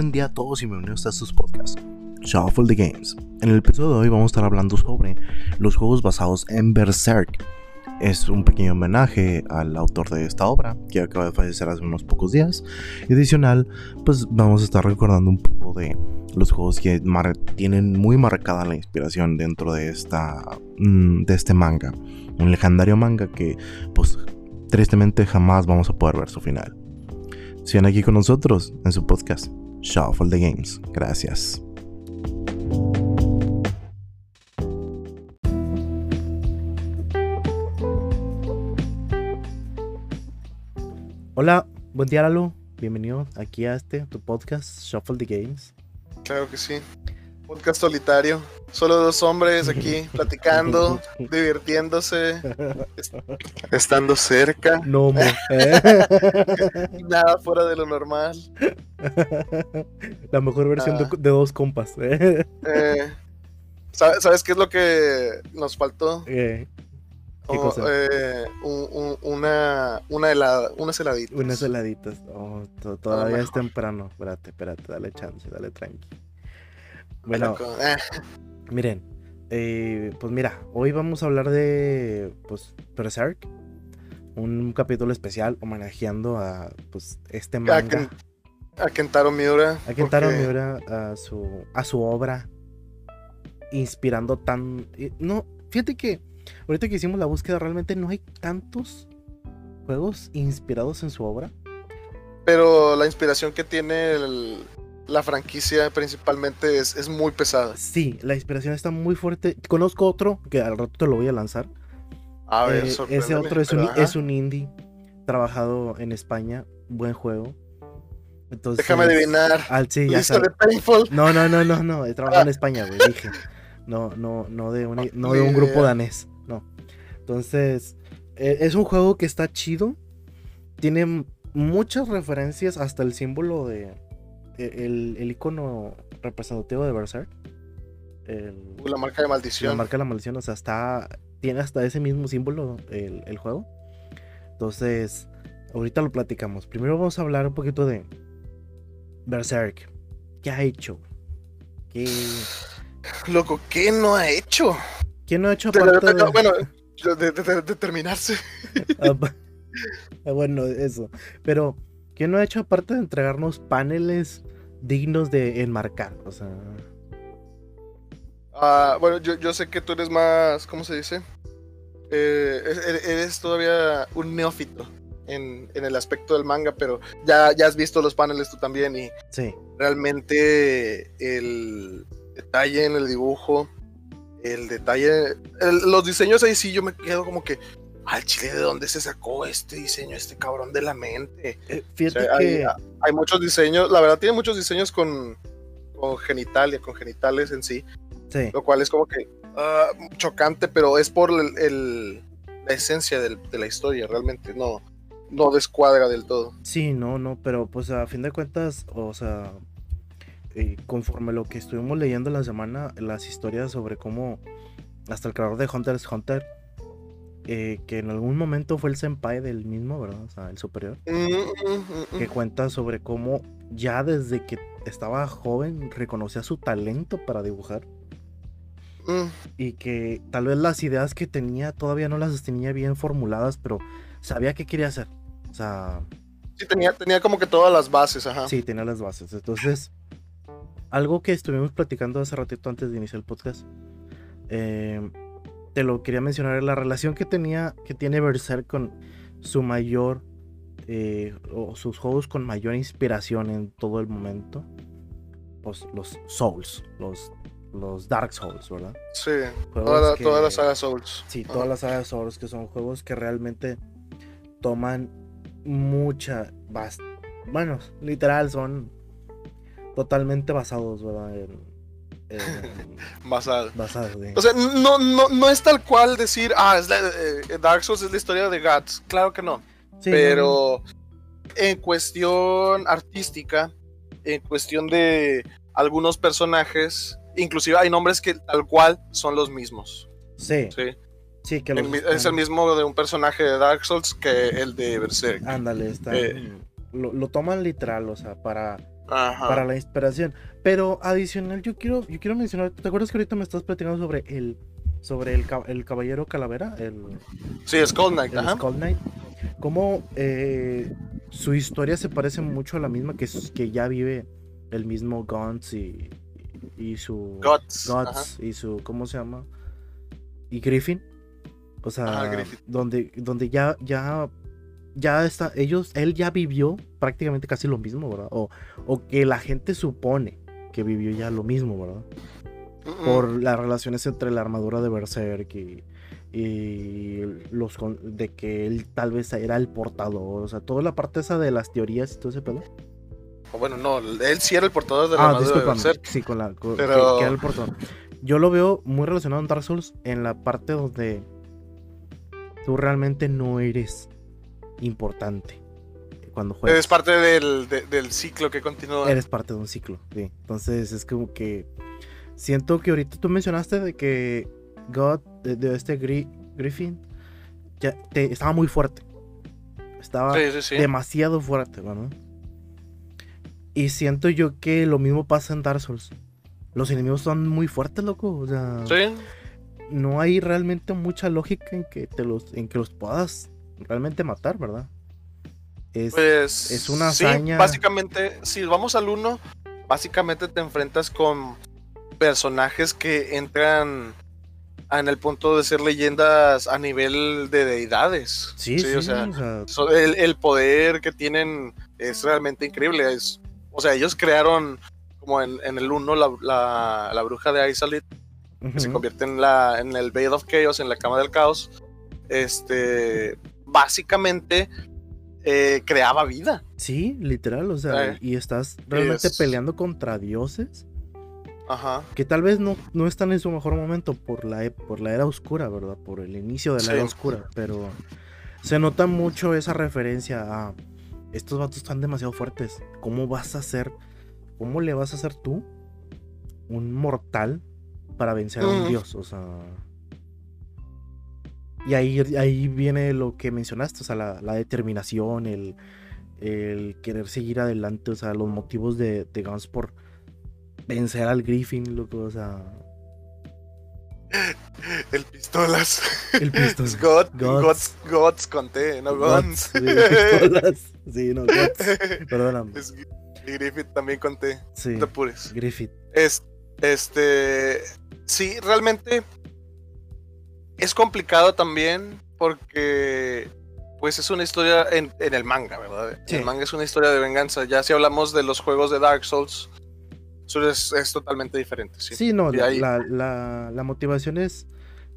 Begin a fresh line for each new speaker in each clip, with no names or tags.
Buen día a todos y bienvenidos a sus podcasts, Shuffle the Games. En el episodio de hoy vamos a estar hablando sobre los juegos basados en Berserk. Es un pequeño homenaje al autor de esta obra, que acaba de fallecer hace unos pocos días. Y adicional, pues vamos a estar recordando un poco de los juegos que tienen muy marcada la inspiración dentro de, esta, mm, de este manga. Un legendario manga que, pues, tristemente jamás vamos a poder ver su final. Sigan aquí con nosotros en su podcast Shuffle the Games. Gracias. Hola, buen día Lalo. Bienvenido aquí a este, tu podcast Shuffle the Games.
Claro que sí. Podcast solitario. Solo dos hombres aquí platicando, divirtiéndose, estando cerca.
No,
Nada fuera de lo normal.
La mejor versión de, ah. dos compas. Eh,
¿sabes, qué es lo que nos faltó? Eh, eh una, una helada, unas heladitas.
Unas heladitas. Oh, todavía es temprano. Espérate, espérate, dale chance, dale tranqui. Bueno, eh. miren, eh, pues mira, hoy vamos a hablar de pues Berserk, un capítulo especial homenajeando a pues este manga.
A, Kentaro Miura.
A Kentaro Miura, a su, a su obra, inspirando tan... No, fíjate que ahorita que hicimos la búsqueda realmente no hay tantos juegos inspirados en su obra.
Pero la inspiración que tiene el, la franquicia principalmente es, muy pesada.
Sí, la inspiración está muy fuerte. Conozco otro que al rato te lo voy a lanzar.
A ver,
eh, ese otro es un, es un, indie trabajado en España, buen juego.
Entonces, Déjame adivinar.
Al, sí, ya
de Painful.
No, no, no, no, no, he trabajado en España, güey, dije. No, no, no de, un, no de un grupo danés, no. Entonces, e, es un juego que está chido. Tiene muchas referencias hasta el símbolo de, el, el icono representativo de Berserk.
la marca de maldición.
La marca de la maldición, o sea, está. Tiene hasta ese mismo símbolo el, juego. Entonces, ahorita lo platicamos. Primero vamos a hablar un poquito de Berserk. ¿Qué ha hecho? ¿Qué.
Loco, ¿qué no ha hecho?
¿Qué no ha hecho aparte
de... Bueno, de, terminarse.
Ah, bueno, eso. Pero, ¿qué no ha hecho aparte de entregarnos paneles dignos de enmarcar, o sea.
Ah, bueno, yo, sé que tú eres más, ¿cómo se dice? Eh, eres todavía un neófito en, el aspecto del manga, pero ya, ya has visto los paneles tú también y
sí.
realmente el detalle en el dibujo, el detalle, los diseños ahí sí yo me quedo como que, al chile, ¿de dónde se sacó este diseño, este cabrón de la mente?
Eh, fíjate que...
hay, muchos diseños, la verdad tiene muchos diseños con, con genitalia, con genitales en sí.
Sí.
Lo cual es como que ah, chocante, pero es por el, la esencia de la historia, realmente no, no descuadra del todo.
Sí, no, no, pero pues a fin de cuentas, o sea, eh, conforme lo que estuvimos leyendo la semana, las historias sobre cómo hasta el creador de Hunter x Hunter eh, que en algún momento fue el senpai del mismo, ¿verdad? O sea, el superior. Mm, mm, mm, que cuenta sobre cómo ya desde que estaba joven reconocía su talento para dibujar. Y que tal vez las ideas que tenía todavía no las tenía bien formuladas, pero sabía qué quería hacer. O sea.
Sí, tenía, tenía como que todas las bases, ajá.
Sí, tenía las bases. Entonces, algo que estuvimos platicando hace ratito antes de iniciar el podcast. Eh, te lo quería mencionar, la relación que tenía, que tiene Berserk con su mayor, eh, o sus juegos con mayor inspiración en todo el momento, pues los Souls, los, los Dark Souls, ¿verdad?
Sí, toda la, saga Souls.
Sí, toda la saga Souls, que son juegos que realmente toman mucha, bueno, literal, son totalmente basados, ¿verdad? En,
basado.
Basado,
O sea, no, no, no es tal cual decir, ah, es eh, Dark Souls es la historia de Guts. Claro que no. pero en cuestión artística, en cuestión de algunos personajes, inclusive hay nombres que tal cual son los mismos.
Sí. Sí. que
es el mismo de un personaje de Dark Souls que el de Berserk.
Ándale, está. Eh, lo, lo, toman literal, o sea, para para la inspiración. Pero adicional, yo quiero, yo quiero mencionar, ¿te acuerdas que ahorita me estás platicando sobre el sobre el, el caballero calavera? El,
sí, Skull Knight.
El Skull Knight. Cómo eh, su historia se parece mucho a la misma que, que ya vive el mismo Guns y, y su
Guts,
y su ¿cómo se llama? y Griffin. O sea, donde donde ya ya ya está ellos él ya vivió prácticamente casi lo mismo, ¿verdad? O, o que la gente supone que vivió ya lo mismo, ¿verdad? Por las relaciones entre la armadura de Berserk y, y los de que él tal vez era el portador, o sea, toda la parte esa de las teorías y todo ese pedo.
Bueno, no, él sí era el portador de la ah, armadura de Berserk.
Sí, con la Pero... que, era el portador. Yo lo veo muy relacionado en Dark Souls en la parte donde tú realmente no eres importante cuando juegas.
Eres parte del, del ciclo que continúa.
Eres parte de un ciclo, sí. Entonces es como que siento que ahorita tú mencionaste de que God, de, este Griffin, ya estaba muy fuerte. Estaba demasiado fuerte, ¿no? Y siento yo que lo mismo pasa en Dark Souls los enemigos son muy fuertes, loco. O sea, no hay realmente mucha lógica en que te los, en que los puedas realmente matar, ¿verdad?
Es, pues, es una hazaña. básicamente, si vamos al 1, básicamente te enfrentas con personajes que entran en el punto de ser leyendas a nivel de deidades.
Sí, sí, o sea,
el, poder que tienen es realmente increíble. Es, o sea, ellos crearon como en, el 1, la, la, bruja de Isolit, que se convierte en, la, en el Bed of Chaos, en la cama del caos, este, básicamente eh, creaba vida.
Sí, literal, o sea, eh, y estás realmente peleando contra dioses.
Ajá.
Que tal vez no, no están en su mejor momento por la, e, por la era oscura, ¿verdad? Por el inicio de la era oscura, pero se nota mucho esa referencia a estos vatos están demasiado fuertes. ¿Cómo vas a hacer ¿cómo le vas a hacer tú, un mortal, para vencer a un dios? O sea. Y ahí, ahí viene lo que mencionaste, o sea, la, determinación, el, querer seguir adelante, o sea, los motivos de, de Guns por vencer al Griffin, loco, o sea.
El pistolas.
El pistolas.
God, Gods. Gods, conté, no Guns.
Sí, pistolas. Sí, no, Gods. Perdóname.
Griffith también conté.
Sí.
No pures.
Griffith.
Es, este. Sí, realmente. Es complicado también. Porque. Pues es una historia en, el manga, ¿verdad? El manga es una historia de venganza. Ya si hablamos de los juegos de Dark Souls. Eso es, totalmente diferente. Sí,
sí no, la, la, motivación es,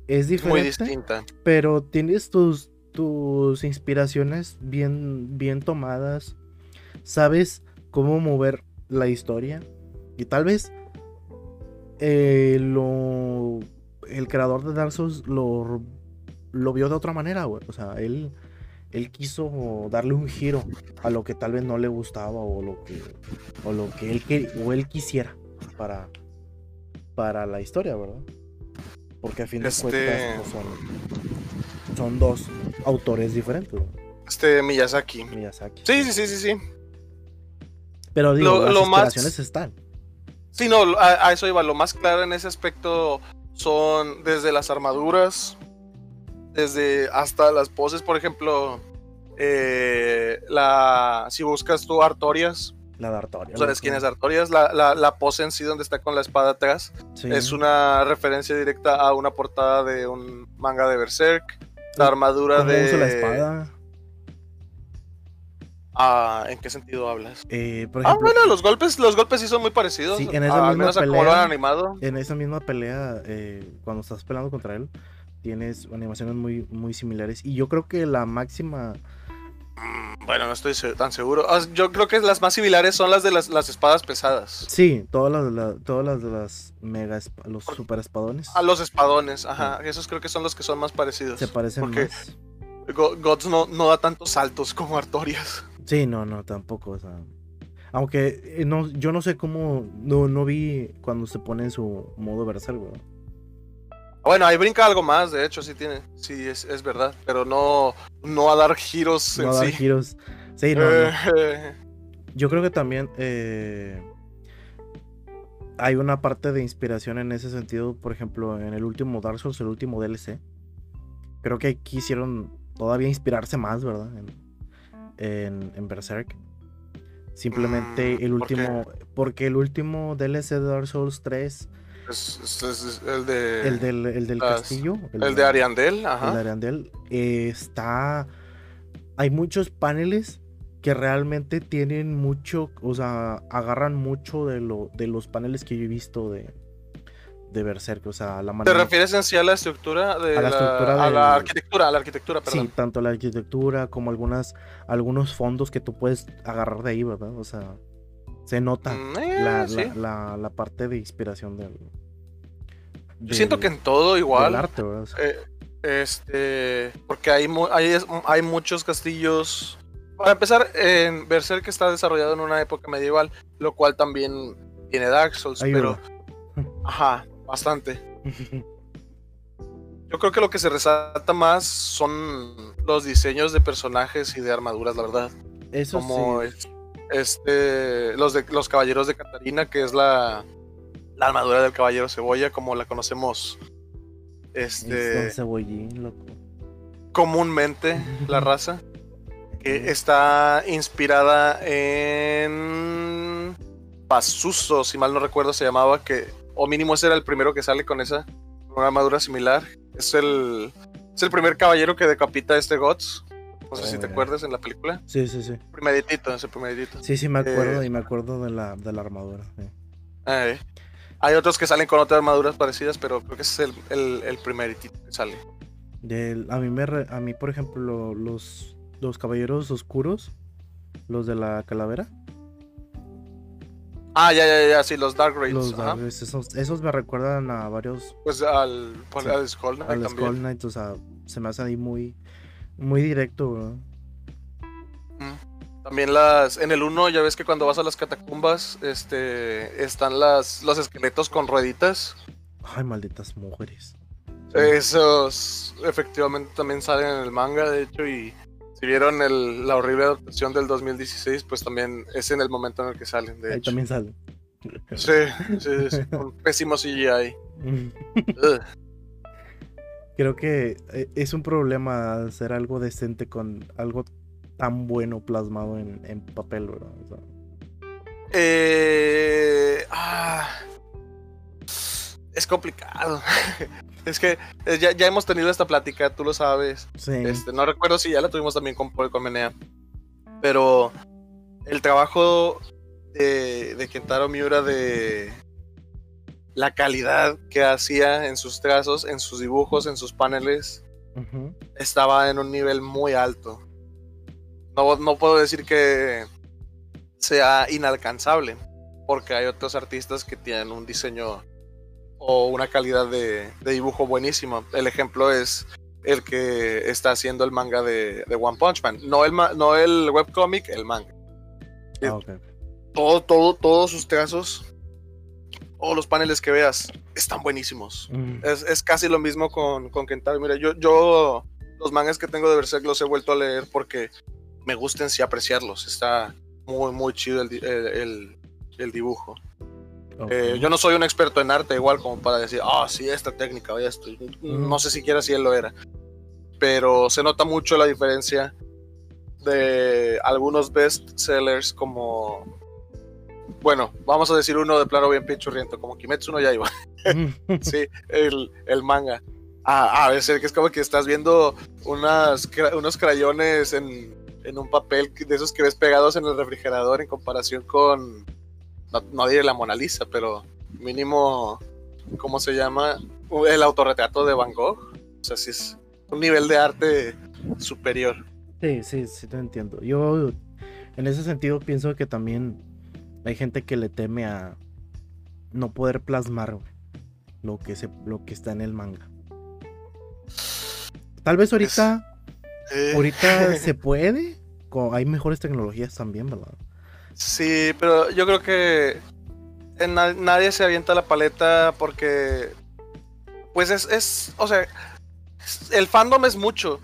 es diferente.
Muy distinta.
Pero tienes tus, tus inspiraciones bien, bien tomadas. Sabes cómo mover la historia. Y tal vez eh, lo, el creador de Dark Souls lo, lo vio de otra manera, O sea, él, él quiso darle un giro a lo que tal vez no le gustaba o lo que, o lo que él, o él quisiera para, para la historia, ¿verdad? Porque a fin de este cuentas pues, son, son dos autores diferentes.
Este Miyazaki.
Miyazaki.
Sí, sí, sí, sí, sí.
Pero digo, las inspiraciones están.
Sí, no, a, eso iba. Lo más claro en ese aspecto son desde las armaduras, desde hasta las poses, por ejemplo, eh, la si buscas tú Artorias.
La de Artorias.
¿Sabes quién es Artorias? La, la, pose en sí donde está con la espada atrás. Es una referencia directa a una portada de un manga de Berserk. La armadura ¿Cómo de.
Usa la espada?
Ah, ¿En qué sentido hablas?
Eh,
ah, bueno, los golpes, los golpes sí son muy parecidos.
Sí, en esa misma pelea, animado. En esa misma pelea, eh, cuando estás peleando contra él, tienes animaciones muy, muy similares. Y yo creo que la máxima.
Mm, bueno, no estoy tan seguro. Ah, yo creo que las más similares son las de las, espadas pesadas.
Sí, todas las, todas las de las mega los super espadones.
A los espadones, ajá. Esos creo que son los que son más parecidos.
Se parecen
porque
más.
Gods no, no da tantos saltos como Artorias.
Sí, no, no, tampoco, o sea. Aunque eh, no, yo no sé cómo. No, no vi cuando se pone en su modo Berserk.
Bueno, ahí brinca algo más, de hecho, sí tiene. Sí, es, es verdad. Pero no, no a dar giros
no a dar giros. Sí, no. Yo creo que también eh, hay una parte de inspiración en ese sentido, por ejemplo, en el último Dark Souls, el último DLC. Creo que quisieron todavía inspirarse más, ¿verdad? En, en, Berserk. Simplemente mm, el último. porque el último DLC de Dark Souls 3.
Es, el de.
El del, el del castillo.
El, de Ariandel, ajá.
El de Ariandel. Eh, está. Hay muchos paneles que realmente tienen mucho, o sea, agarran mucho de, lo, de los paneles que yo he visto de, de Berserk, o sea, la
manera... ¿Te refieres en sí a la estructura de
a la, estructura
a la arquitectura, a la arquitectura,
perdón. Sí, tanto la arquitectura como algunas algunos fondos que tú puedes agarrar de ahí, ¿verdad? O sea, se nota mm, eh, la, la, parte de inspiración del,
Yo siento que en todo igual. arte, ¿verdad? Eh, este, porque hay, hay, hay muchos castillos para empezar, en Berserk está desarrollado en una época medieval, lo cual también tiene Dark Souls, pero. Ajá, bastante. Yo creo que lo que se resalta más son los diseños de personajes y de armaduras, la verdad.
Eso
Como este, los de los caballeros de Catarina, que es la, la armadura del caballero cebolla, como la conocemos. Este.
cebollín, loco.
Comúnmente, la raza está inspirada en Pasuso, si mal no recuerdo se llamaba, que o mínimo ese era el primero que sale con esa una armadura similar. Es el es el primer caballero que decapita a este Gods. No sé si te acuerdas en la película.
Sí, sí, sí.
Primeritito, ese primeritito.
Sí, sí, me acuerdo eh, y me acuerdo de la, de la armadura.
Eh, hay otros que salen con otras armaduras parecidas, pero creo que ese es el, el, primeritito que sale.
a, mí me a mí, por ejemplo, los los caballeros oscuros, los de la calavera.
Ah, ya, ya, ya, sí, los Dark Raids.
esos, me recuerdan a varios.
Pues al, al Skull
Knight. Al Skull Knight, o sea, se me hace ahí muy, muy directo,
También las. En el 1, ya ves que cuando vas a las catacumbas, este. Están las, los esqueletos con rueditas.
Ay, malditas mujeres.
Esos efectivamente también salen en el manga, de hecho, y si vieron la horrible adaptación del 2016, pues también es en el momento en el que salen, de
Ahí también salen.
Sí, sí, sí, con pésimo CGI.
Creo que eh, es un problema hacer algo decente con algo tan bueno plasmado en, papel, ¿verdad?
eh, ah, es complicado. Es que eh, ya, ya, hemos tenido esta plática, tú lo sabes. Este, no recuerdo si ya la tuvimos también con Paul Menea. Pero el trabajo de, de, Kentaro Miura de la calidad que hacía en sus trazos, en sus dibujos, en sus paneles, estaba en un nivel muy alto. No, no puedo decir que sea inalcanzable, porque hay otros artistas que tienen un diseño o una calidad de, dibujo buenísima. El ejemplo es el que está haciendo el manga de, One Punch Man. No el, no el webcomic, el manga. Ah, todo, todo, todos sus trazos, todos los paneles que veas, están buenísimos. Mm. Es, casi lo mismo con, con Kentaro. Mira, yo, yo los mangas que tengo de Berserk los he vuelto a leer porque me gusta en sí apreciarlos. Está muy, muy chido el, el dibujo. Eh, yo no soy un experto en arte igual como para decir, ah, sí, esta técnica o esto. No sé siquiera si él lo era. Pero se nota mucho la diferencia de algunos best sellers como... Bueno, vamos a decir uno de plano bien pinchurriento, como Kimetsu no Yaiba. sí, el, el manga. Ah, a veces que es como que estás viendo unas, unos crayones en, en un papel de esos que ves pegados en el refrigerador en comparación con no, diré la Mona Lisa, pero mínimo, ¿cómo se llama? El autorretrato de Van Gogh. O sea, sí es un nivel de arte superior.
Sí, sí, sí, te entiendo. Yo, en ese sentido, pienso que también hay gente que le teme a no poder plasmar lo que, se, lo que está en el manga. Tal vez ahorita, eh. ahorita se puede. Hay mejores tecnologías también, ¿verdad?
Sí, pero yo creo que nadie se avienta la paleta porque, pues es, es, o sea, el fandom es mucho,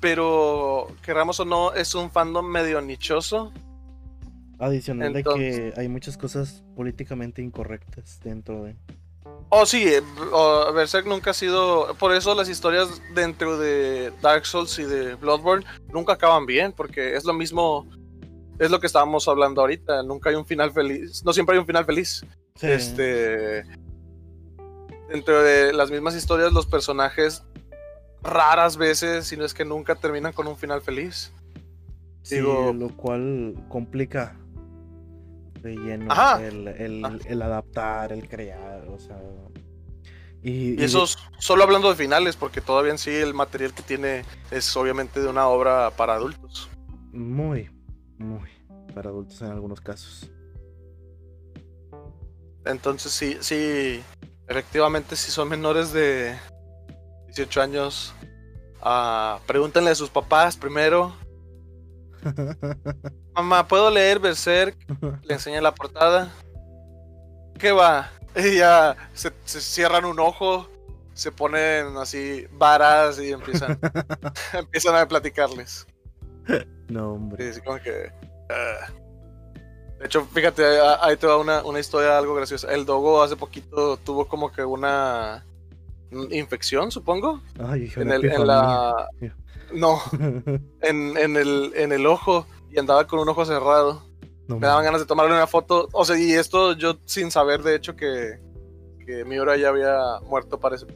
pero queramos o no, es un fandom medio nichoso.
Adicional de que hay muchas cosas políticamente incorrectas dentro de.
Oh, sí, eh, Berserk nunca ha sido. Por eso las historias dentro de Dark Souls y de Bloodborne nunca acaban bien, porque es lo mismo. Es lo que estábamos hablando ahorita. Nunca hay un final feliz. No siempre hay un final feliz. Este. Dentro de las mismas historias, los personajes raras veces, si no es que nunca terminan con un final feliz.
Sí, lo cual complica de lleno el, ah. el, adaptar, el crear, o sea.
Y, eso solo hablando de finales, porque todavía en sí el material que tiene es obviamente de una obra para adultos.
Muy, muy para adultos en algunos casos.
Entonces sí, sí, efectivamente si son menores de 18 años, uh, pregúntenle a sus papás primero Mamá, ¿puedo leer Berserk? Le enseñé la portada. ¿Qué va? Y ya se, cierran un ojo, se ponen así varas y empiezan, empiezan a platicarles.
No, hombre.
Ah. De hecho, fíjate, ahí te va una, una historia algo graciosa. El Dogo hace poquito tuvo como que una infección, supongo.
Ay,
en, el, en la... No, en, en, el, en el ojo y andaba con un ojo cerrado. me daban ganas de tomarle una foto. O sea, y esto yo sin saber, de hecho, que, que hora ya había muerto, parece.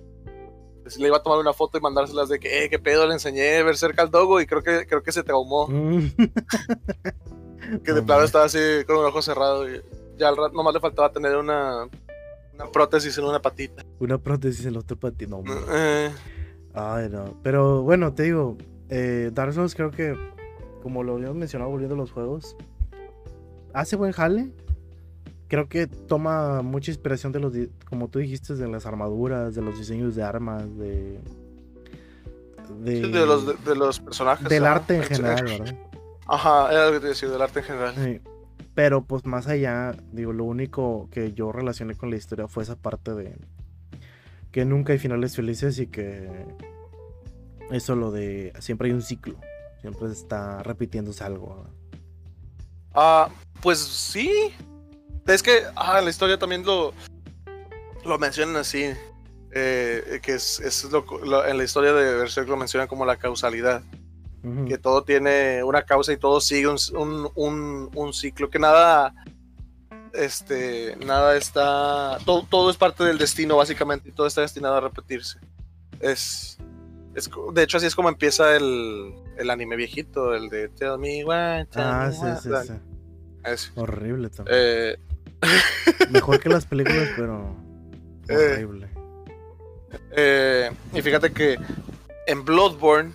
Le iba a tomar una foto y mandárselas de que, eh, qué pedo, le enseñé a ver cerca al dogo y creo que, creo que se traumó. Mm. que de plano estaba así con un ojo cerrado. Y ya al rato nomás le faltaba tener una, una prótesis en una patita.
Una prótesis en la otra patita, no. Eh. Ay, no. Pero bueno, te digo, eh, Dark Souls creo que, como lo habíamos mencionado volviendo a los juegos, hace buen jale. Creo que toma mucha inspiración de los, como tú dijiste, de las armaduras, de los diseños de armas, de...
De, los, de, los personajes.
Del arte en general, ¿verdad?
Ajá, era lo que te decía, del arte en general. Sí.
Pero pues más allá, digo, lo único que yo relacioné con la historia fue esa parte de que nunca hay finales felices y que eso lo de siempre hay un ciclo, siempre está repitiéndose algo.
Ah, pues sí. Es que ah, la historia también lo, lo mencionan así. Eh, que es, en la historia de Berserk lo mencionan como la causalidad. Que todo tiene una causa y todo sigue un, un, un, ciclo. Que nada. Este. Nada está. Todo, todo es parte del destino, básicamente. Y todo está destinado a repetirse. Es de hecho, así es como empieza el, el anime viejito, el de Tell Me What.
ah, sí, sí, sí. Es horrible también. Eh... Mejor que las películas, pero eh, horrible.
Eh, y fíjate que en Bloodborne,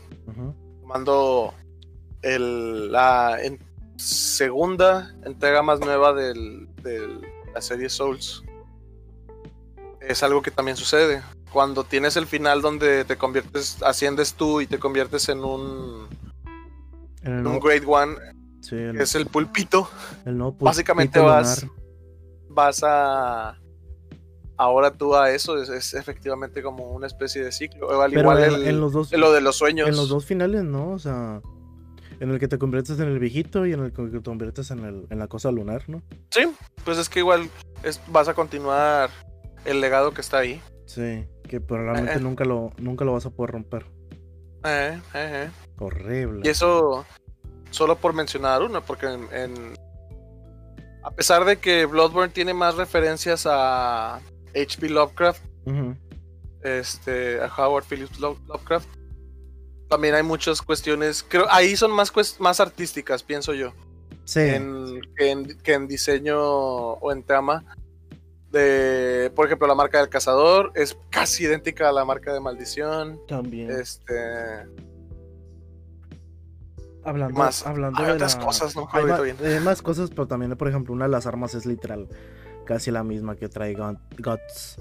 mando el, la segunda entrega más nueva de la serie Souls. Es algo que también sucede cuando tienes el final donde te conviertes, asciendes tú y te conviertes en un, en un Great One, que es el pulpito. Básicamente vas, vas a ahora tú a eso es, efectivamente como una especie de ciclo. Al igual en, los dos, lo de los sueños.
En los dos finales, ¿no? O sea, en el que te conviertes en el viejito y en el que te conviertes en, el, en la cosa lunar, ¿no?
Sí, pues es que igual vas a continuar el legado que está ahí.
Sí que probablemente eh, eh. nunca, lo, nunca lo vas a poder romper.
Eh, eh,
Horrible.
Y eso solo por mencionar uno, porque en, a pesar de que Bloodborne tiene más referencias a H.P. Lovecraft, este, a Howard Phillips Lovecraft, también hay muchas cuestiones, creo, ahí son más, más artísticas, pienso yo.
Sí.
que, en, que en diseño o en trama de, por ejemplo, la marca del cazador es casi idéntica a la marca de maldición.
También.
Este.
Hablando, más, hablando
de otras cosas, no
hay, más, cosas, pero también, por ejemplo, una de las armas es literal casi la misma que trae Guts.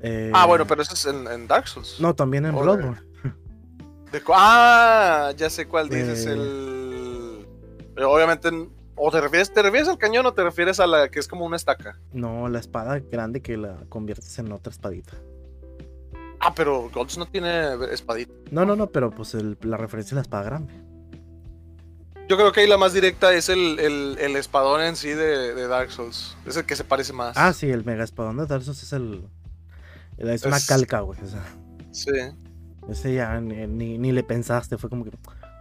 Eh, ah, bueno, pero eso es en, Dark Souls.
No, también en Bloodborne.
ah, ya sé cuál dices. Eh. El... Obviamente ¿O te refieres, te refieres al cañón o te refieres a la que es como una estaca?
No, la espada grande que la conviertes en otra espadita.
Ah, pero Golds no tiene espadita.
No, no, no, pero pues la referencia es la espada grande.
Yo creo que ahí la más directa es el, el, espadón en sí de, Dark Souls. Es el que se parece más.
Ah, sí, el mega espadón de Dark Souls es el. es, una calca, güey.
sí.
Ese ya ni, ni, le pensaste, fue como que.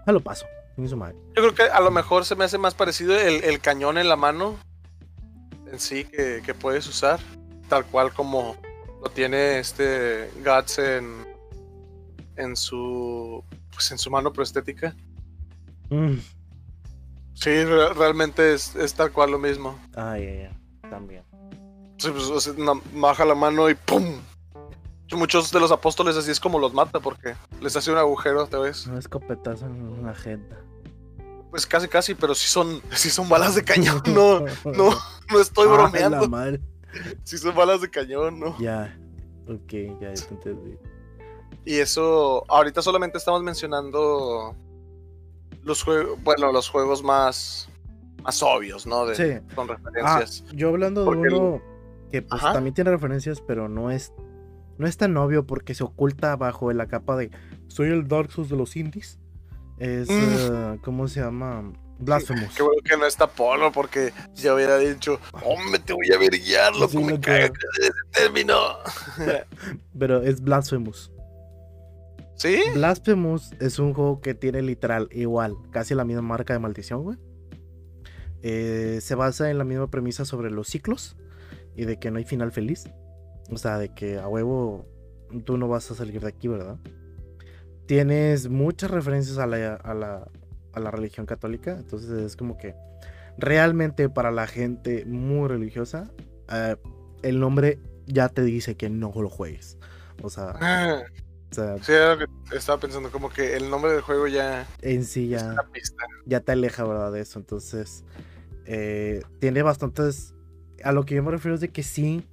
Ah, lo paso. Yo
creo que a lo mejor se me hace más parecido el, el cañón en la mano en sí que, que, puedes usar. Tal cual como lo tiene este Guts en, en su. Pues en su mano prostética. Mm. Sí, realmente es, tal cual lo mismo.
Ah, ya, ya. También.
Sí, pues, baja la mano y ¡pum! Muchos de los apóstoles así es como los mata porque les hace un agujero, ¿te ves?
Un escopetazo en una agenda.
Pues casi, casi, pero si son, si son balas de cañón, no, no, no estoy bromeando. Si son balas de cañón, ¿no?
Ya, ok, ya, ya te entendí.
Y eso, ahorita solamente estamos mencionando los juegos, bueno, los juegos más, más obvios, ¿no? De, sí. Con referencias.
Ah, yo hablando de uno que pues también tiene referencias, pero no es, no es tan obvio porque se oculta bajo la capa de soy el Dark Souls de los indies. Es, mm. eh, ¿cómo se llama? Blasphemous.
Qué bueno que no está Polo porque ya hubiera dicho, hombre, te voy a averiguar, loco, me cae ese término.
Pero es Blasphemous.
¿Sí?
Blasphemous es un juego que tiene literal igual, casi la misma marca de maldición, güey. Eh, se basa en la misma premisa sobre los ciclos y de que no hay final feliz. O sea, de que a huevo tú no vas a salir de aquí, ¿verdad? Tienes muchas referencias a la, a la, a la religión católica, entonces es como que realmente para la gente muy religiosa, eh, el nombre ya te dice que no lo juegues. O sea, ah.
Sí, estaba pensando como que el nombre del juego ya
en sí ya, ya te aleja, ¿verdad? De eso. Entonces, eh, tiene bastantes. A lo que yo me refiero es de que sí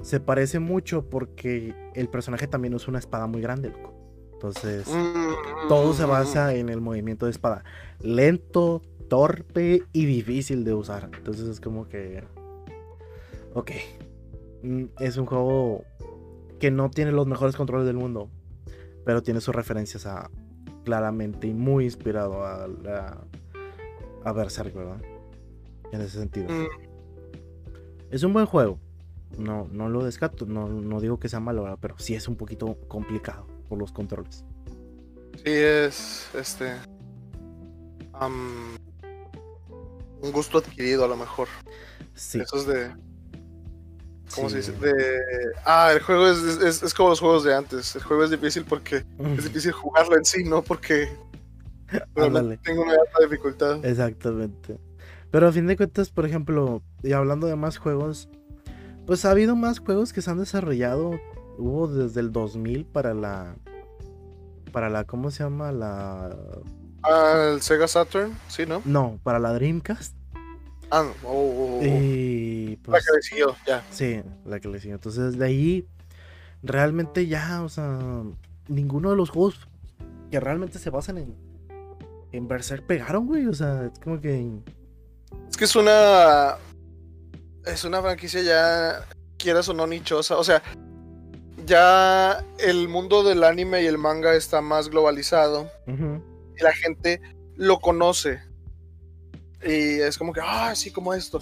se parece mucho porque el personaje también usa una espada muy grande, loco. Entonces, mm. todo se basa en el movimiento de espada. Lento, torpe y difícil de usar. Entonces es como que. Ok. Mm, es un juego que no tiene los mejores controles del mundo. Pero tiene sus referencias a. Claramente y muy inspirado a, a, a Berserk, ¿verdad? En ese sentido. Mm. Es un buen juego. No, no lo descarto. No, no digo que sea malo, pero sí es un poquito complicado los controles.
Sí, es este. un gusto adquirido a lo mejor. Sí. Eso es de. ¿Cómo se dice? De, ah, el juego es, es, como los juegos de antes. El juego es difícil porque es difícil jugarlo en sí, ¿no? Porque tengo una alta dificultad.
Exactamente. Pero a fin de cuentas, por ejemplo, y hablando de más juegos, pues ha habido más juegos que se han desarrollado hubo desde el 2000 para la para la ¿cómo se llama? la
ah, el Sega Saturn, sí, ¿no?
No, para la Dreamcast.
Ah, oh, oh, oh,
y,
la pues, que le siguió, ya.
Sí, la que le siguió. Entonces, de ahí realmente ya, o sea, ninguno de los juegos que realmente se basan en en Berserk pegaron, güey, o sea, es como que
es que es una es una franquicia ya quieras o no nichosa, o sea, ya el mundo del anime y el manga está más globalizado. Y la gente lo conoce. Y es como que, ah, sí, como esto.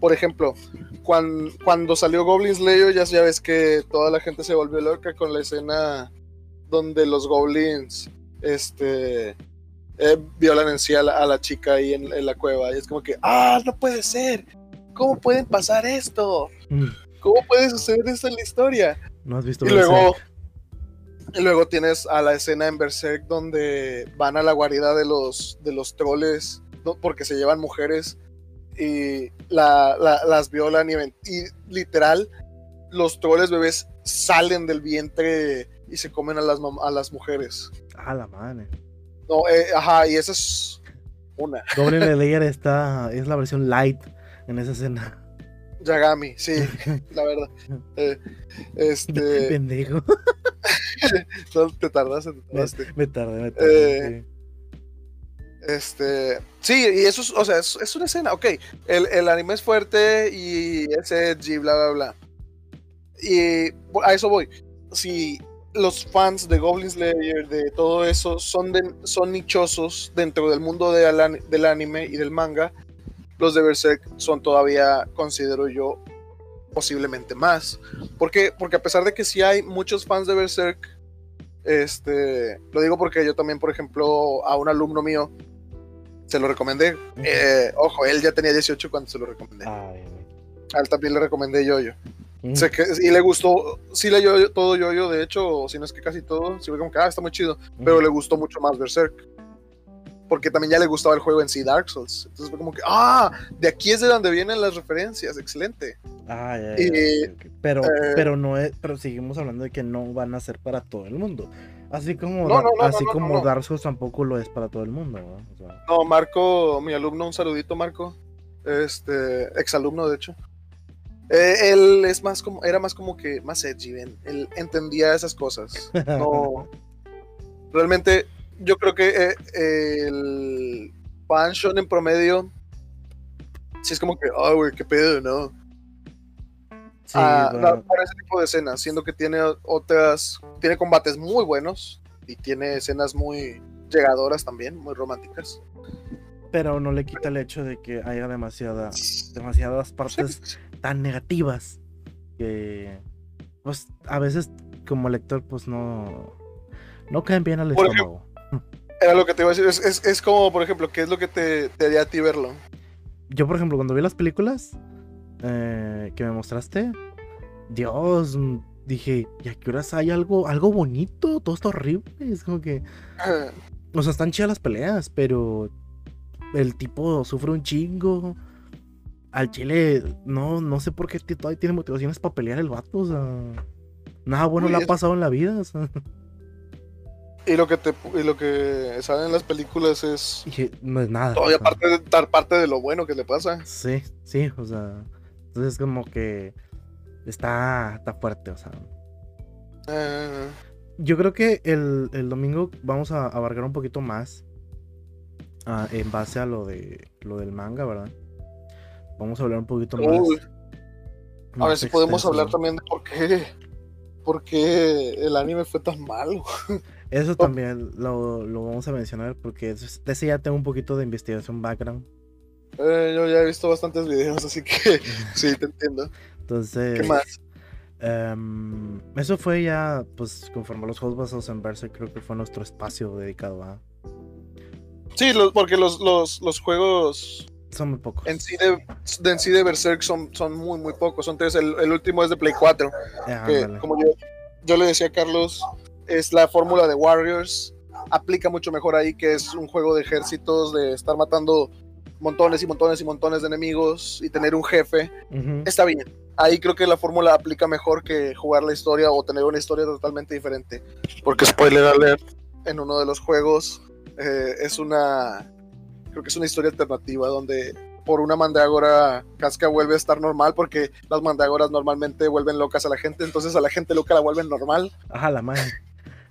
Por ejemplo, cuando, cuando salió Goblin Slayer, ya sabes que toda la gente se volvió loca con la escena donde los goblins este, eh, violan en sí a la, chica ahí en, la cueva. Y es como que, ah, no puede ser. ¿Cómo pueden pasar esto? Mm. ¿Cómo puede suceder esto en la historia?
No has visto
y luego, y luego tienes a la escena en Berserk donde van a la guarida de los, de los troles porque se llevan mujeres y las violan y, y, literal los troles bebés salen del vientre y se comen a las, a las mujeres.
A la madre.
No, eh, ajá, y esa es una.
Doble Layer está, es la versión light en esa escena.
Yagami, sí, la verdad. Eh, este.
Pendejo.
te tardaste, te tardaste.
Me, tardé, me tardé.
Eh, este. Sí, y eso es, o sea, es, una escena, ok. El, el, anime es fuerte y es edgy, bla, bla, bla. Y a eso voy. Si los fans de Goblin Slayer, de todo eso, son, son nichosos dentro del mundo del anime y del manga. Los de Berserk son todavía, considero yo, posiblemente más. ¿Por Porque a pesar de que sí hay muchos fans de Berserk, este, lo digo porque yo también, por ejemplo, a un alumno mío se lo recomendé. Eh, ojo, él ya tenía 18 cuando se lo recomendé. a él también le recomendé yo yo. Sé que, y le gustó, sí leyó todo yo yo, de hecho, si no es que casi todo, sí fue como que, ah, está muy chido, pero le gustó mucho más Berserk. Porque también ya le gustaba el juego en sí, Dark Souls. Entonces fue como que, ah, de aquí es de donde vienen las referencias, excelente.
Ah, ya, ya, Pero, eh, pero no es, pero seguimos hablando de que no van a ser para todo el mundo. Así como, así como Dark Souls tampoco lo es para todo el mundo.
¿no? Marco, mi alumno, un saludito, Marco. Este, exalumno, de hecho. Eh, él es más como, era más como que más edgy, él entendía esas cosas. No, realmente yo creo que eh, el fan en promedio sí es como que, oh, güey, qué pedo, ¿no? Sí, ah, para ese tipo de escenas, siendo que tiene otras, tiene combates muy buenos y tiene escenas muy llegadoras también, muy románticas.
Pero no le quita el hecho de que haya demasiada, demasiadas partes tan negativas que pues a veces como lector pues no no caen bien al estómago.
era lo que te iba a decir, es, es, como por ejemplo, ¿qué es lo que te, te haría a ti verlo?
Yo por ejemplo cuando vi las películas eh, que me mostraste, Dios, dije, ¿y a qué horas hay algo, algo bonito? Todo está horrible, es como que... O sea, están chidas las peleas, pero el tipo sufre un chingo al Chile, no, no sé por qué todavía tiene motivaciones para pelear el vato, o sea, nada bueno le ha pasado en la vida,
Y lo que te y lo que sale en las películas es
no es nada.
Todavía parte de, dar parte de lo bueno que le pasa.
Sí, sí, o sea, entonces como que está, está fuerte, o sea. Ah. Yo creo que el, domingo vamos a abarcar un poquito más ah, en base a lo de lo del manga, ¿verdad? Vamos a hablar un poquito más.
a ver si podemos hablar también de por qué, por qué el anime fue tan malo.
Eso también lo, vamos a mencionar porque de ese ya tengo un poquito de investigación background.
Eh, yo ya he visto bastantes videos, así que sí, te entiendo.
Entonces. ¿Qué más? Em, eso fue ya, pues, conforme los juegos basados en Berserk, creo que fue nuestro espacio dedicado a.
Sí, porque los, los, los juegos
son muy pocos.
En sí de, en sí de Berserk son, son muy, muy pocos. Entonces, el, el último es de Play 4. que, como yo, yo, le decía a Carlos, es la fórmula de Warriors. Aplica mucho mejor ahí, que es un juego de ejércitos, de estar matando montones y montones y montones de enemigos y tener un jefe. Está bien. Ahí creo que la fórmula aplica mejor que jugar la historia o tener una historia totalmente diferente. Porque, spoiler alert, en uno de los juegos eh, es una creo que es una historia alternativa donde por una mandrágora Casca vuelve a estar normal porque las mandrágoras normalmente vuelven locas a la gente, entonces a la gente loca la vuelven normal.
Ajá, la madre.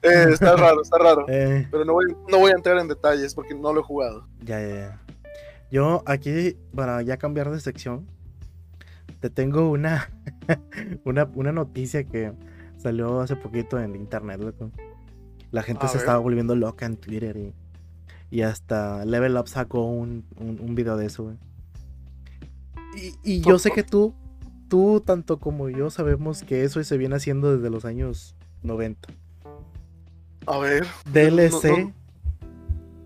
Eh, está raro, está raro. Eh. Pero no voy, no voy a entrar en detalles porque no lo he jugado.
Ya, ya, ya. Yo aquí, para ya cambiar de sección, te tengo una, una, una noticia que salió hace poquito en internet, La gente se estaba volviendo loca en Twitter y y hasta Level Up sacó un, un, video de eso, güey. Y, yo sé que tú, tú tanto como yo sabemos que eso se viene haciendo desde los años 90.
A ver.
DLC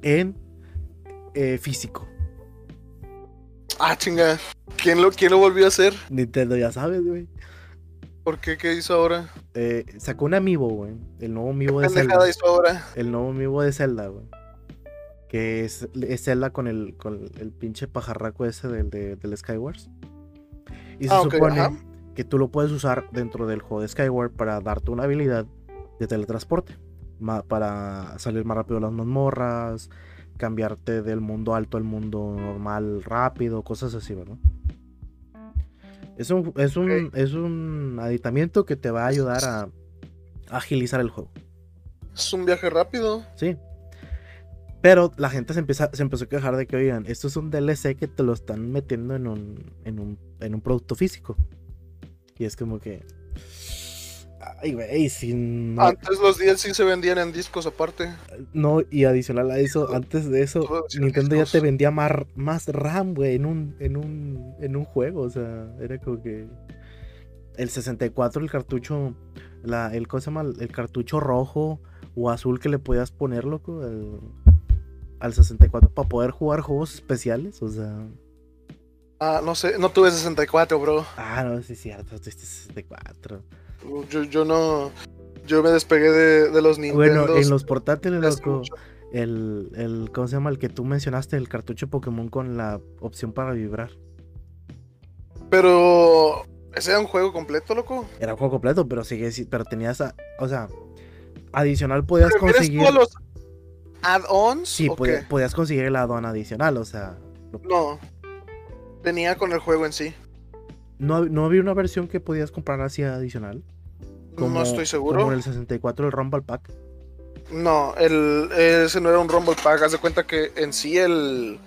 en eh, físico.
Ah, chinga. ¿Quién lo, ¿Quién lo volvió a hacer?
Nintendo, ya sabes, güey.
¿Por qué? ¿Qué hizo ahora?
Eh, sacó un amiibo, güey. El nuevo amiibo de Zelda.
hizo ahora?
El nuevo amiibo de Zelda, güey que es, es Zelda con el, con el pinche pajarraco ese del, del Skywars. Y se ah, supone que tú lo puedes usar dentro del juego de Skyward para darte una habilidad de teletransporte. para salir más rápido de las mazmorras, cambiarte del mundo alto al mundo normal rápido, cosas así, ¿verdad? Es un, es un, es un aditamiento que te va a ayudar a agilizar el juego.
Es un viaje rápido.
Sí, pero la gente se, empieza, se empezó a quejar de que, oigan, esto es un DLC que te lo están metiendo en un, en un, producto físico. Y es como que... Ay, güey, sin.
Antes los DLC se vendían en discos aparte.
No, y adicional a eso, antes de eso, Nintendo ya te vendía más, más RAM, güey, en un, en un, en un juego. O sea, era como que. El 64, el cartucho. La, el, ¿Cómo se llama? El cartucho rojo o azul que le podías poner, loco. al 64 para poder jugar juegos especiales, o sea.
Ah, no sé, no tuve 64, bro.
Ah, no, sí es cierto, tuviste 64.
Yo, yo no. Yo me despegué de, los Nintendo.
Bueno, en los portátiles, loco. El, el, ¿Cómo se llama? El que tú mencionaste, el cartucho Pokémon con la opción para vibrar.
Pero. ¿Ese era un juego completo, loco?
Era un juego completo, pero sigue. Pero tenías. o sea, adicional podías conseguir.
los add-ons?
Sí, podías, conseguir el add-on adicional, o sea.
No tenía con el juego en sí.
¿No, no había una versión que podías comprar así adicional?
no estoy seguro.
Como el 64, el Rumble Pack.
No, el, ese no era un Rumble Pack. Haz de cuenta que en sí el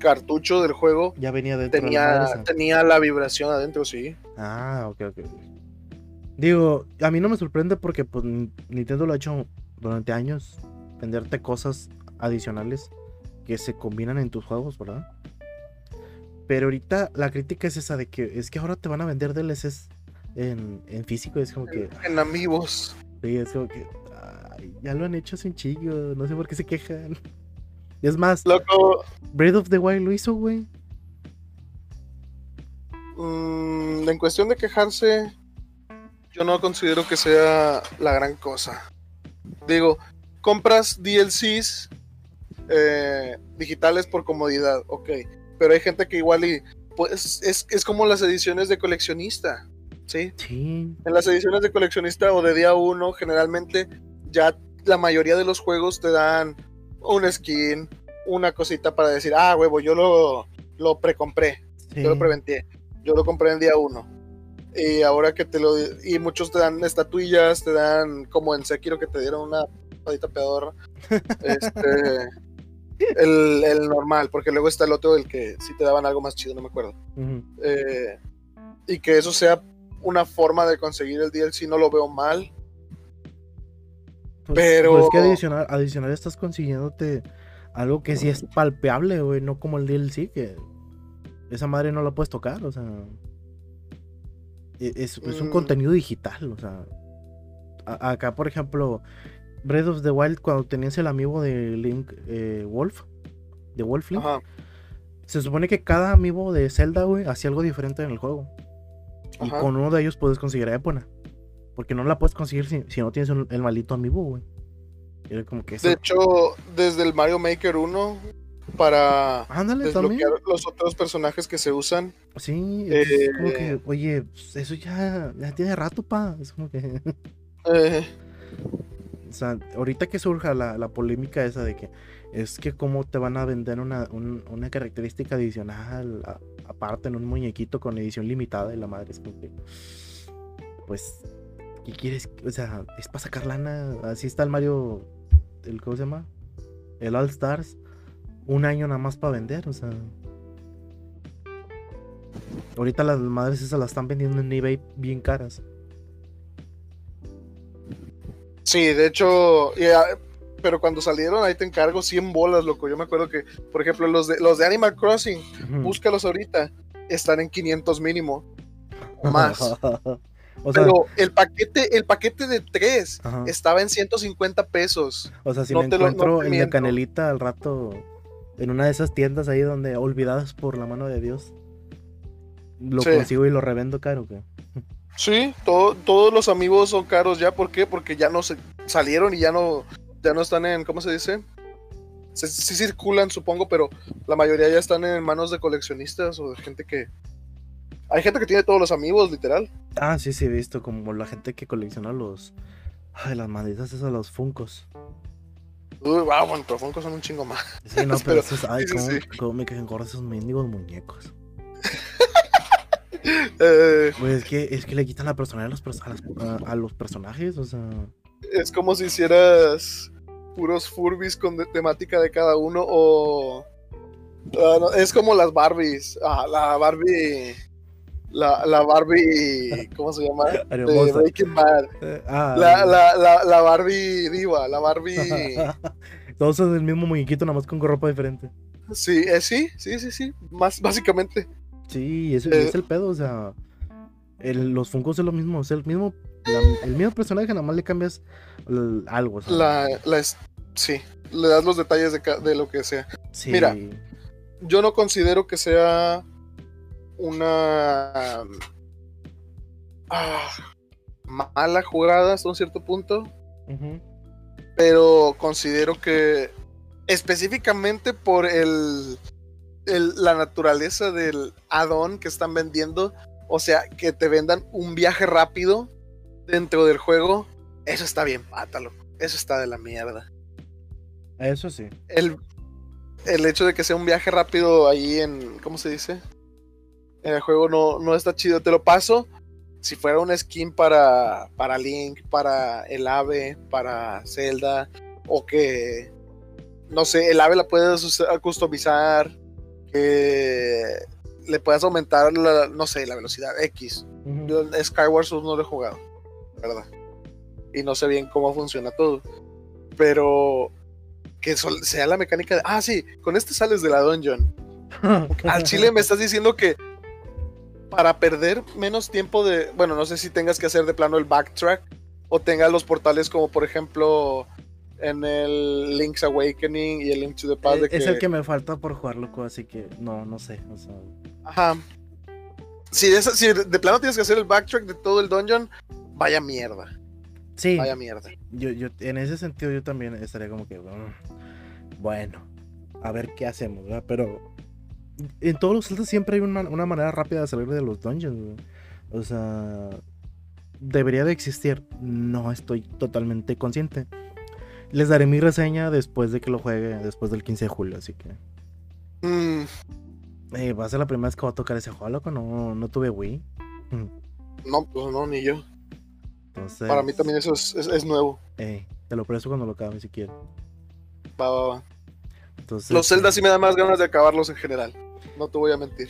cartucho del juego
ya venía dentro
tenía, la tenía la vibración adentro, sí.
Ah, ok, ok. Digo, a mí no me sorprende porque pues, Nintendo lo ha hecho durante años. Venderte cosas adicionales que se combinan en tus juegos, ¿verdad? Pero ahorita la crítica es esa de que es que ahora te van a vender DLCs en, en físico. Es como que.
En amigos.
Sí, es como que. ya lo han hecho hace un chingo. No sé por qué se quejan. Es más,
Loco.
Breath of the Wild lo hizo, güey.
Mm, en cuestión de quejarse, yo no considero que sea la gran cosa. Digo, compras DLCs eh, digitales por comodidad, ok pero hay gente que igual y pues es, como las ediciones de coleccionista, ¿sí?
Sí.
En las ediciones de coleccionista o de día uno, generalmente ya la mayoría de los juegos te dan un skin, una cosita para decir, ah, huevo, yo lo, lo precompré, yo lo preventé, yo lo compré en día uno. Y ahora que te lo... Y muchos te dan estatuillas, te dan como en Sekiro que te dieron una padita pedorra. este el, normal, porque luego está el otro, el que sí te daban algo más chido, no me acuerdo. Eh, y que eso sea una forma de conseguir el DLC, no lo veo mal. Pues, pero.
Pues que adicional, adicional estás consiguiéndote algo que sí es palpeable, güey, no como el DLC, que esa madre no la puedes tocar, o sea. E, es, un mm. contenido digital, o sea. acá, por ejemplo, Breath of the Wild, cuando tenías el amigo de Link eh, Wolf, de Wolf Link, se supone que cada amigo de Zelda, güey, hacía algo diferente en el juego. Y con uno de ellos puedes conseguir a Epona. Porque no la puedes conseguir si, no tienes el maldito amigo, güey.
Como que de hecho, desde el Mario Maker 1, para desbloquear los otros personajes que se usan.
Sí, es como que, eh, oye, pues, eso ya, ya tiene rato, pa. Es como que. Eh, o sea, ahorita que surja la, polémica esa de que es que cómo te van a vender una, característica adicional aparte en un muñequito con edición limitada y la madre es que pues ¿qué quieres? O sea, es para sacar lana, así está el Mario el ¿cómo se llama? El All Stars un año nada más para vender, o sea, ahorita las madres esas las están vendiendo en eBay bien caras.
Sí, de hecho, ah, pero cuando salieron ahí te encargo 100 bolas, loco. Yo me acuerdo que, por ejemplo, los de, los de Animal Crossing, búscalos ahorita, están en 500 mínimo. Más. pero el paquete, el paquete de 3 estaba en 150 pesos.
O sea, si me encuentro en la canelita al rato, en una de esas tiendas ahí donde olvidadas por la mano de Dios, lo consigo y lo revendo caro, ¿qué?
Sí, todos los amigos son caros ya. ¿Por qué? Porque ya no se salieron y ya no, ya no están en, ¿cómo se dice? sí circulan, supongo, pero la mayoría ya están en manos de coleccionistas o de gente que... Hay gente que tiene todos los amigos, literal.
Ah, sí, sí, he visto como la gente que colecciona los... Ay, las malditas esas, los Funcos.
Uy, wow, bueno, pero Funcos son un chingo más.
Sí, no, pero, esos, ay, cómo, me quejan con esos mendigos muñecos. Pues es que, es que le quitan la personalidad a los, personajes, o sea.
Es como si hicieras puros Furbis con temática de cada uno o. Ah, es como las Barbies. Ah, la Barbie. La, la Barbie, ¿cómo se llama? De Breaking Bad. Eh, ah, la, la, la, la, Barbie diva, la Barbie.
Todos son del mismo muñequito, nada más con ropa diferente.
Sí, eh, sí, sí, sí, sí. Más, básicamente.
Sí, ese es el pedo, o sea. los Funkos es lo mismo, es el mismo, el mismo personaje, nada más le cambias algo.
La, la, sí, le das los detalles de, de lo que sea. Mira, yo no considero que sea una ah, mala jugada hasta un cierto punto. Pero considero que específicamente por el, la naturaleza del add-on que están vendiendo, o sea, que te vendan un viaje rápido dentro del juego, eso está bien pátalo. Eso está de la mierda.
Eso sí.
El, el hecho de que sea un viaje rápido ahí en. ¿Cómo se dice? En el juego no, no está chido. Te lo paso. Si fuera una skin para, para Link, para el ave, para Zelda, o que. No sé, el ave la puedes customizar. Que le puedas aumentar, la, no sé, la velocidad X. Skyward Sword no lo he jugado, ¿verdad? Y no sé bien cómo funciona todo. Pero que sea la mecánica de, ah, sí, con este sales de la dungeon. Al chile me estás diciendo que para perder menos tiempo de, bueno, no sé si tengas que hacer de plano el backtrack o tengas los portales como por ejemplo en el Link's Awakening y el Link to the Past.
Es, el que me falta por jugarlo, así que no, no sé.
Ajá. Si de, si de plano tienes que hacer el backtrack de todo el dungeon, vaya mierda.
Sí.
Vaya mierda.
Yo, yo, en ese sentido, yo también estaría como que, bueno, a ver qué hacemos, ¿verdad? Pero en todos los saltos siempre hay una, manera rápida de salir de los dungeons, O sea, debería de existir. No estoy totalmente consciente. Les daré mi reseña después de que lo juegue, después del 15 de julio, así que.
Mm.
Eh, va a ser la primera vez que voy a tocar ese juego, loco. No, no tuve Wii.
No, pues no, ni yo. Para mí también eso es, nuevo.
te lo presto cuando lo acabe si quieres.
Va, va, va. Los Zelda sí me dan más ganas de acabarlos en general. No te voy a mentir.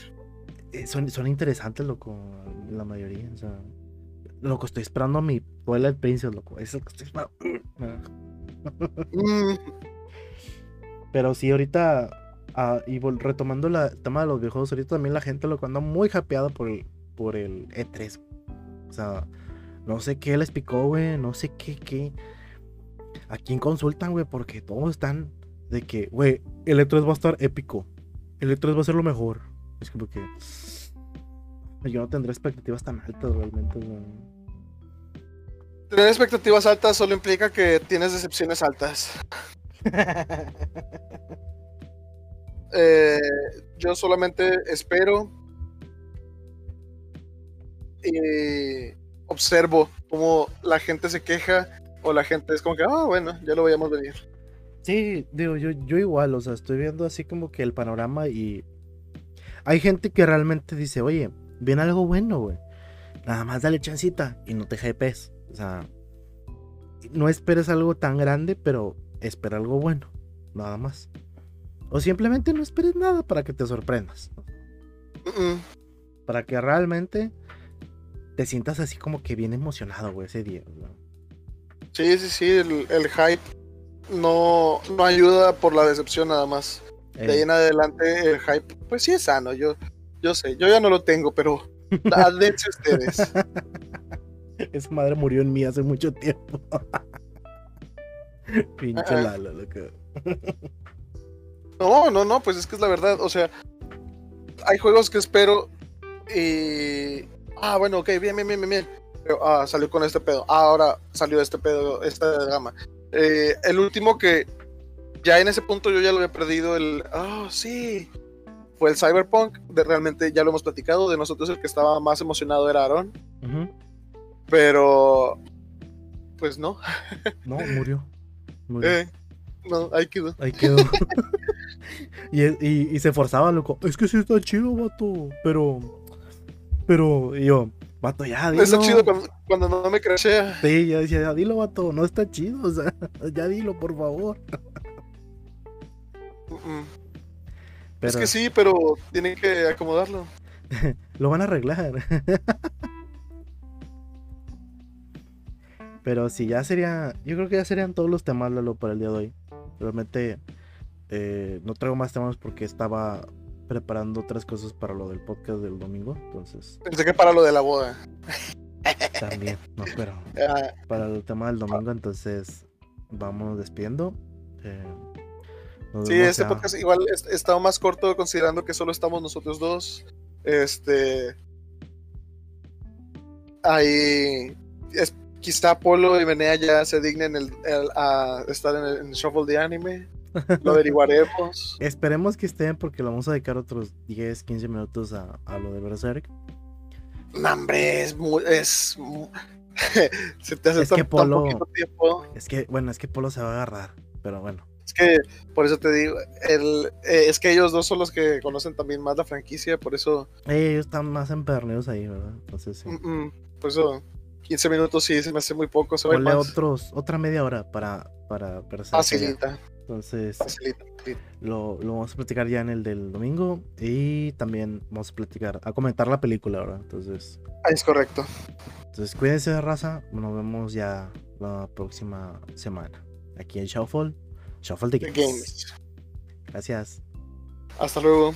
Eh, son, son interesantes, loco. La mayoría. O sea, loco, estoy esperando a mi Twilight Princess, loco. Es lo que estoy esperando. Pero sí, ahorita. Ah, y retomando el tema de los videojuegos, ahorita también la gente lo anda muy happyada por el, por el E3. O sea, no sé qué les picó, güey. No sé qué, qué. ¿A quién consultan, güey? Porque todos están de que, güey, el E3 va a estar épico. El E3 va a ser lo mejor. Es como que. Yo no tendré expectativas tan altas realmente, güey.
Tener expectativas altas solo implica que tienes decepciones altas. Eh, yo solamente espero y observo cómo la gente se queja o la gente es como que, ah, bueno, ya lo veíamos venir.
Sí, digo, yo, yo igual, o sea, estoy viendo así como que el panorama y hay gente que realmente dice, oye, viene algo bueno, güey. Nada más dale chancita y no te hypes. O sea, no esperes algo tan grande, pero espera algo bueno, nada más. O simplemente no esperes nada para que te sorprendas. Para que realmente te sientas así como que bien emocionado, güey, ese día.
Sí, sí, sí, el, hype no, no ayuda por la decepción nada más. De ahí en adelante el hype, pues sí es sano, yo, yo sé, yo ya no lo tengo, pero dense ustedes.
Esa madre murió en mí hace mucho tiempo. Pinche Lalo, loco.
no, no, no, pues es que es la verdad, o sea, hay juegos que espero y ah, bueno, ok, bien, bien, bien, bien. Pero, ah, salió con este pedo. Ah, ahora salió este pedo, esta gama. Eh, el último que ya en ese punto yo ya lo había perdido, el, ah, sí, fue el Cyberpunk. De, realmente ya lo hemos platicado. De nosotros el que estaba más emocionado era Aaron. Pero, pues no.
no, murió.
Eh, no, ahí quedó.
Ahí quedó. y, y, se forzaba, loco. Es que sí está chido, vato. Pero pero yo, vato, ya,
dilo. Está chido cuando, no me crashea.
Sí, ya decía, ya dilo, vato, no está chido, o sea, ya dilo, por favor.
Es que sí, pero tienen que acomodarlo.
Lo van a arreglar. Pero si ya sería. Yo creo que ya serían todos los temas, Lalo, para el día de hoy. Realmente eh, no traigo más temas porque estaba preparando otras cosas para lo del podcast del domingo. Entonces.
Pensé que para lo de la boda.
También, no, pero ah. para el tema del domingo, entonces vamos despidiendo. Eh,
sí, este podcast igual estado más corto considerando que solo estamos nosotros dos. Este. Ahí. Es, quizá Polo y Menea ya se dignen el, a estar en el, Shuffle de Anime. Lo averiguaremos.
Esperemos que estén porque lo vamos a dedicar otros 10, 15 minutos a, a lo de Berserk.
No, hombre, es muy. Es,
se te hace es que Polo, tiempo. Es que, bueno, es que Polo se va a agarrar, pero bueno.
Es que, por eso te digo, el, eh, es que ellos dos son los que conocen también más la franquicia, por eso.
ellos están más emperneos ahí, ¿verdad? Entonces sí.
por eso, 15 minutos sí se me hace muy poco. Se
Ponle otros, otra media hora para, para
Facilita.
Entonces, Lo, lo, vamos a platicar ya en el del domingo y también vamos a platicar, a comentar la película, ¿verdad? Entonces.
es correcto.
Entonces, cuídense de raza. Nos vemos ya la próxima semana. Aquí en Shuffle. Shuffle the Games. Gracias.
Hasta luego.